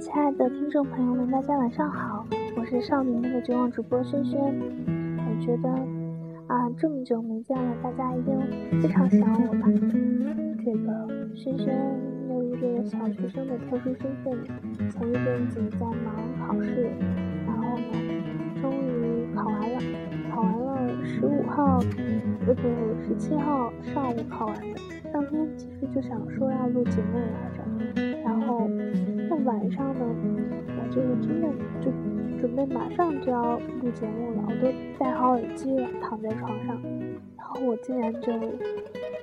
亲爱的听众朋友们，大家晚上好，我是少女们的绝望主播轩轩。我觉得啊，这么久没见了，大家一定非常想我吧？这个轩轩由于这个小学生的特殊身份，前一阵子在忙考试，然后呢，终于考完了，考完了十五号，呃不，十七号上午考完的。当天其实就想说要录节目来着。然后，那晚上呢，我就是真的就准备马上就要录节目了，我都戴好耳机了，躺在床上，然后我竟然就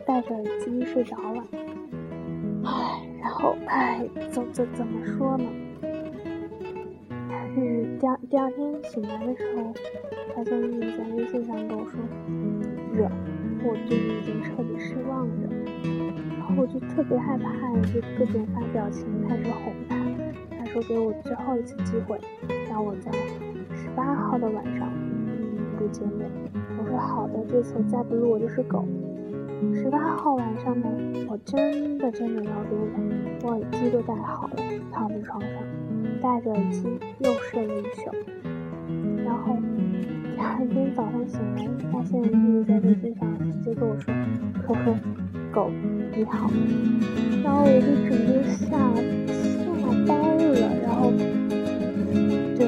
戴着耳机睡着了，唉，然后唉，怎怎怎么说呢？是第二第二天醒来的时候，发现玉米在微信上跟我说热，我对你已经彻底失望了，我就特别害怕，就各种发表情开始哄他。他说给我最后一次机会，让我在十八号的晚上录节目。我说好的，这次再不录我就是狗。十八号晚上呢，我真的真的要录了，我耳机都戴好了，躺在床上，戴着耳机又睡了一宿。然后 第二天早上醒来，发现玉米在微信上直接跟我说：“呵呵，狗你好。”然后我就整个吓。呆了，然后就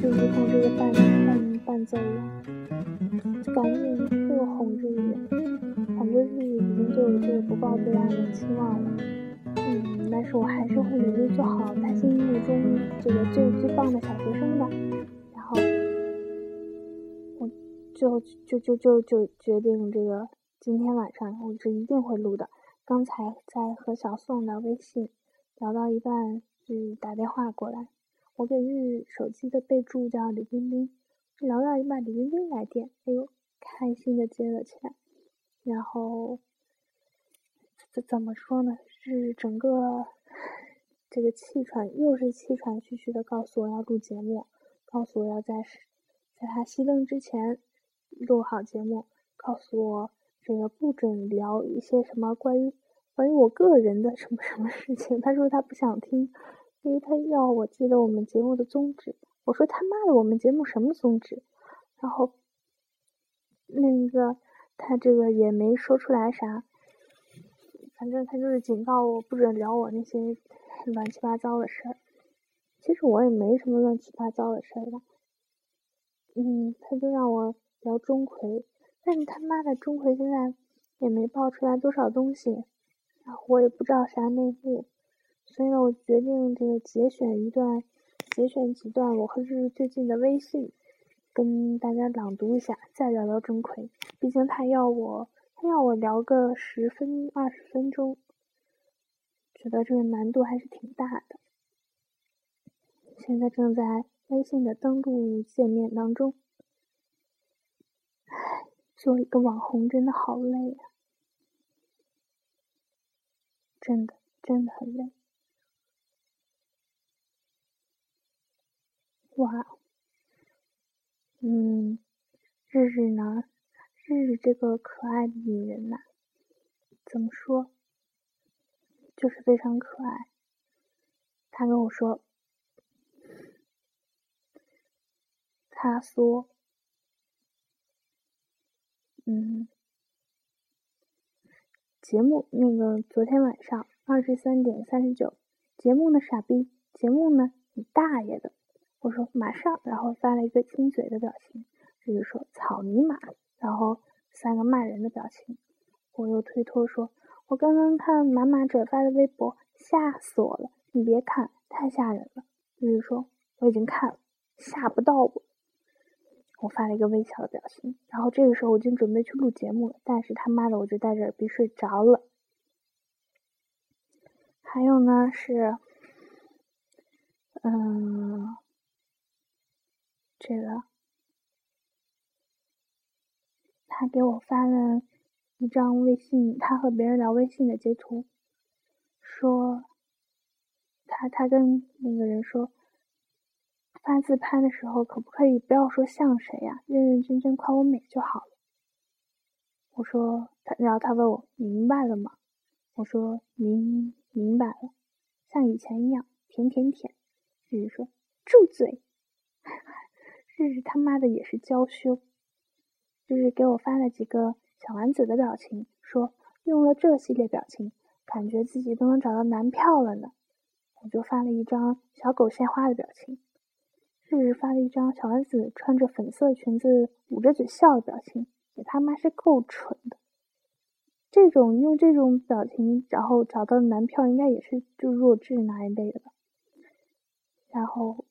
就如同这个伴伴伴奏一样，就赶紧又哄日语，反正日语已经对我这个不抱最大的期望了。嗯，但是我还是会努力做好他心目中这个最最棒的小学生的。然后我就就就就就决定这个今天晚上我是一定会录的。刚才在和小宋聊微信，聊到一半。是打电话过来，我给日手机的备注叫李冰冰，聊到一半，李冰冰来电，哎呦，开心的接了起来，然后怎怎么说呢？是整个这个气喘，又是气喘吁吁的告诉我要录节目，告诉我要在在他熄灯之前录好节目，告诉我这个不准聊一些什么关于关于我个人的什么什么事情，他说他不想听。因为他要我记得我们节目的宗旨，我说他妈的，我们节目什么宗旨？然后那个他这个也没说出来啥，反正他就是警告我不准聊我那些乱七八糟的事儿。其实我也没什么乱七八糟的事儿吧。嗯，他就让我聊钟馗，但是他妈的钟馗现在也没爆出来多少东西，然后我也不知道啥内幕。所以呢，我决定这个节选一段，节选几段我和日日最近的微信，跟大家朗读一下，再聊聊钟馗。毕竟他要我，他要我聊个十分二十分钟，觉得这个难度还是挺大的。现在正在微信的登录界面当中。做一个网红真的好累呀，真的真的很累。哇，嗯，日日呢？日日这个可爱的女人呐，怎么说？就是非常可爱。她跟我说，她说，嗯，节目那个昨天晚上二十三点三十九，节目呢傻逼，节目呢你大爷的！我说马上，然后发了一个亲嘴的表情，就是说草泥马，然后三个骂人的表情。我又推脱说，我刚刚看马马转发的微博，吓死我了，你别看，太吓人了。就是说我已经看了，吓不到我。我发了一个微笑的表情，然后这个时候我就准备去录节目了，但是他妈的我就戴着耳机睡着了。还有呢是，嗯。这个，他给我发了一张微信，他和别人聊微信的截图，说他他跟那个人说，发自拍的时候可不可以不要说像谁呀，认认真真夸我美就好了。我说他，然后他问我明白了吗？我说明明白了，像以前一样舔舔舔。日日说：“住嘴！” 日日他妈的也是娇羞。日日给我发了几个小丸子的表情，说用了这系列表情，感觉自己都能找到男票了呢。我就发了一张小狗献花的表情。日日发了一张小丸子穿着粉色裙子捂着嘴笑的表情，也他妈是够蠢的。这种用这种表情，然后找到男票应该也是就弱智那一类的吧。然后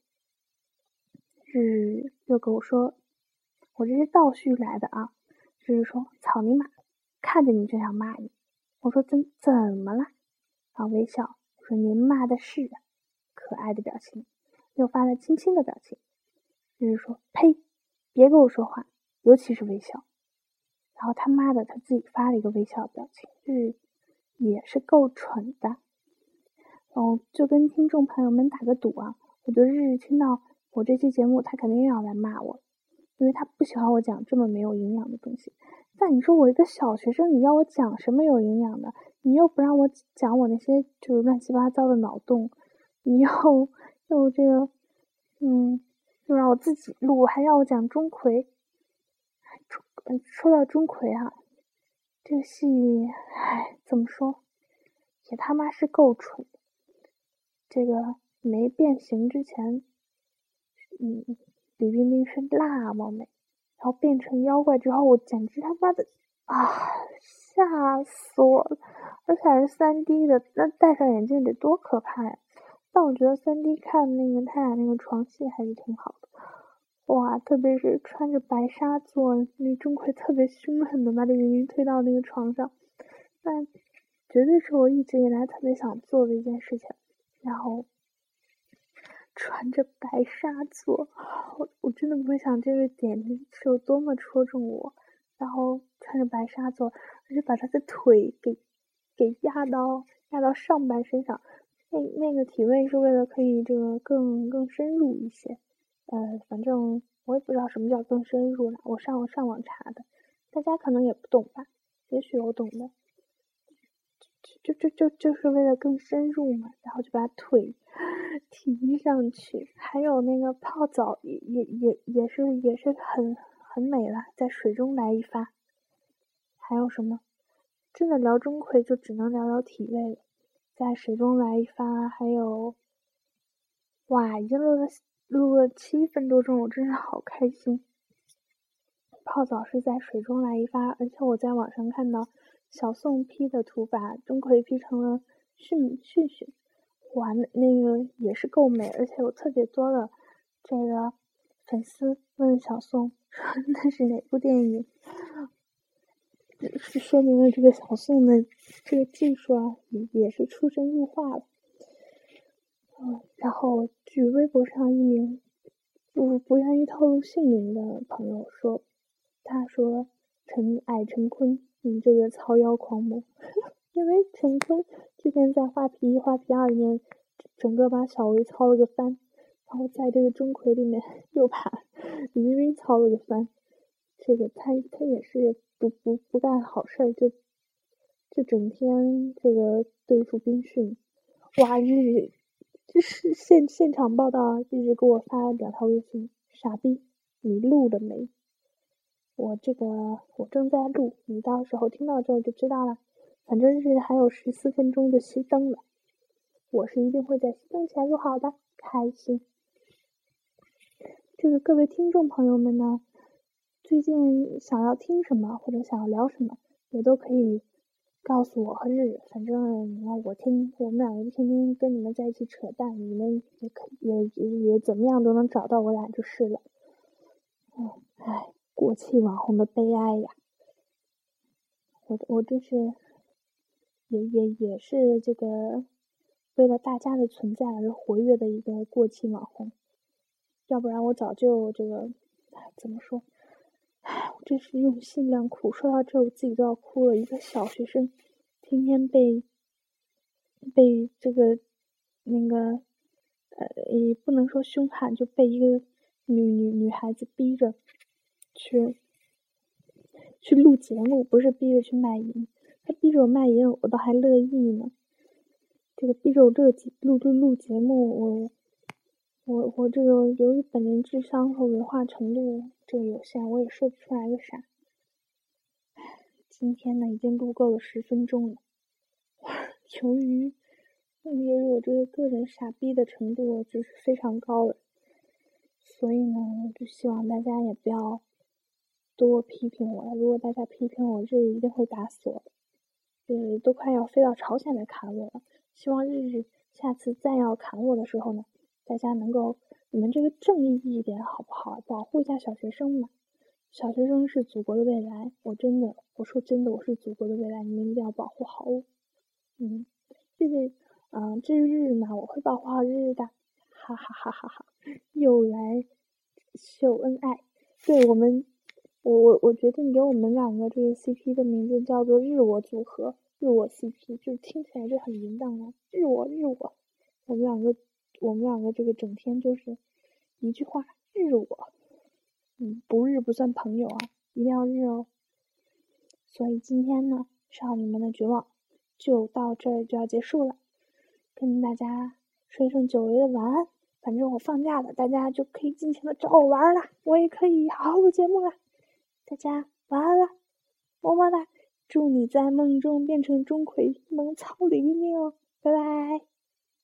日日又跟我说：“我这是倒叙来的啊。”日日说：“草泥马，看着你就想骂你。”我说：“怎怎么了？”然后微笑说：“您骂的是可爱的表情。”又发了亲亲的表情。日日说：“呸，别跟我说话，尤其是微笑。”然后他妈的，他自己发了一个微笑表情，日日也是够蠢的。然后就跟听众朋友们打个赌啊，我觉得日日听到我这期节目，他肯定又要来骂我，因为他不喜欢我讲这么没有营养的东西。但你说我一个小学生，你要我讲什么有营养的？你又不让我讲我那些就是乱七八糟的脑洞，你又就这个，嗯，就让我自己录，还让我讲钟馗。说到钟馗啊，这个戏，唉，怎么说，也他妈是够蠢。这个没变形之前，嗯，李冰冰是那么美，然后变成妖怪之后，我简直他妈的啊，吓死我了！而且还是三 D 的，那戴上眼镜得多可怕呀！但我觉得三 D 看那个他俩那个床戏还是挺好的。哇，特别是穿着白纱做，那钟馗特别凶狠的把李冰冰推到那个床上，那绝对是我一直以来特别想做的一件事情。然后穿着白纱做，我我真的不会想这个点是有多么戳中我。然后穿着白纱做，而且把他的腿给给压到压到上半身上，那那个体位是为了可以这个更更深入一些。呃，反正我也不知道什么叫更深入了，我上网上网查的，大家可能也不懂吧，也许我懂的，就就就就就是为了更深入嘛，然后就把腿 提上去，还有那个泡澡也也也也是也是很很美了，在水中来一发，还有什么？真的聊钟馗就只能聊聊体位了，在水中来一发，还有，哇，已经录了。录了七分多钟，我真是好开心。泡澡是在水中来一发，而且我在网上看到小宋 P 的图，把钟馗 P 成了迅迅迅，哇，那个也是够美，而且有特别多的这个粉丝问小宋说 那是哪部电影，是说明了这个小宋的这个技术啊，也也是出神入化了。嗯，然后据微博上一名不不愿意透露姓名的朋友说，他说陈爱陈坤，你这个操妖狂魔，因为陈坤之前在《画皮一》《画皮二》里面整个把小薇操了个翻，然后在这个钟馗里面 又把李冰冰操了个翻，这个他他也是不不不干好事儿，就就整天这个对付兵训，哇日。就是现现场报道啊，一直给我发两条微信，傻逼，你录了没？我这个我正在录，你到时候听到这就知道了。反正是还有十四分钟就熄灯了，我是一定会在熄灯前录好的，开心。这个各位听众朋友们呢，最近想要听什么或者想要聊什么，也都可以。告诉我和日日，反正你要我听，我们两个天天跟你们在一起扯淡，你们也可也也也怎么样都能找到我俩就是了。嗯，唉，过气网红的悲哀呀！我我这是也也也是这个为了大家的存在而活跃的一个过气网红，要不然我早就这个怎么说？唉，我真是用心良苦。说到这，我自己都要哭了。一个小学生，天天被被这个那个呃，也不能说凶悍，就被一个女女女孩子逼着去去录节目，不是逼着去卖淫。他逼着我卖淫，我倒还乐意呢。这个逼着我录录录录节目，我我我这个由于本人智商和文化程度这个有限，我也说不出来个啥。今天呢，已经录够了十分钟了。由于由于我这个个人傻逼的程度就是非常高了，所以呢，就希望大家也不要多批评我了。如果大家批评我，日日一定会打死我的。呃，都快要飞到朝鲜来砍我了。希望日日下次再要砍我的时候呢。大家能够，你们这个正义一点好不好？保护一下小学生嘛！小学生是祖国的未来，我真的，我说真的，我是祖国的未来，你们一定要保护好我。嗯，日日，嗯，至于日日嘛，我会保护好日日的。哈哈哈哈哈！又来秀恩爱，对我们，我我我决定给我们两个这个 CP 的名字叫做日我组合，日我 CP，就听起来就很淫荡啊！日我日我，我们两个。我们两个这个整天就是一句话日我，嗯，不日不算朋友啊，一定要日哦。所以今天呢，少女们的绝望就到这儿就要结束了，跟大家说一声久违的晚安。反正我放假了，大家就可以尽情的找我玩了，我也可以好好录节目了。大家晚安了，么么哒，祝你在梦中变成钟馗，能操黎明，拜拜。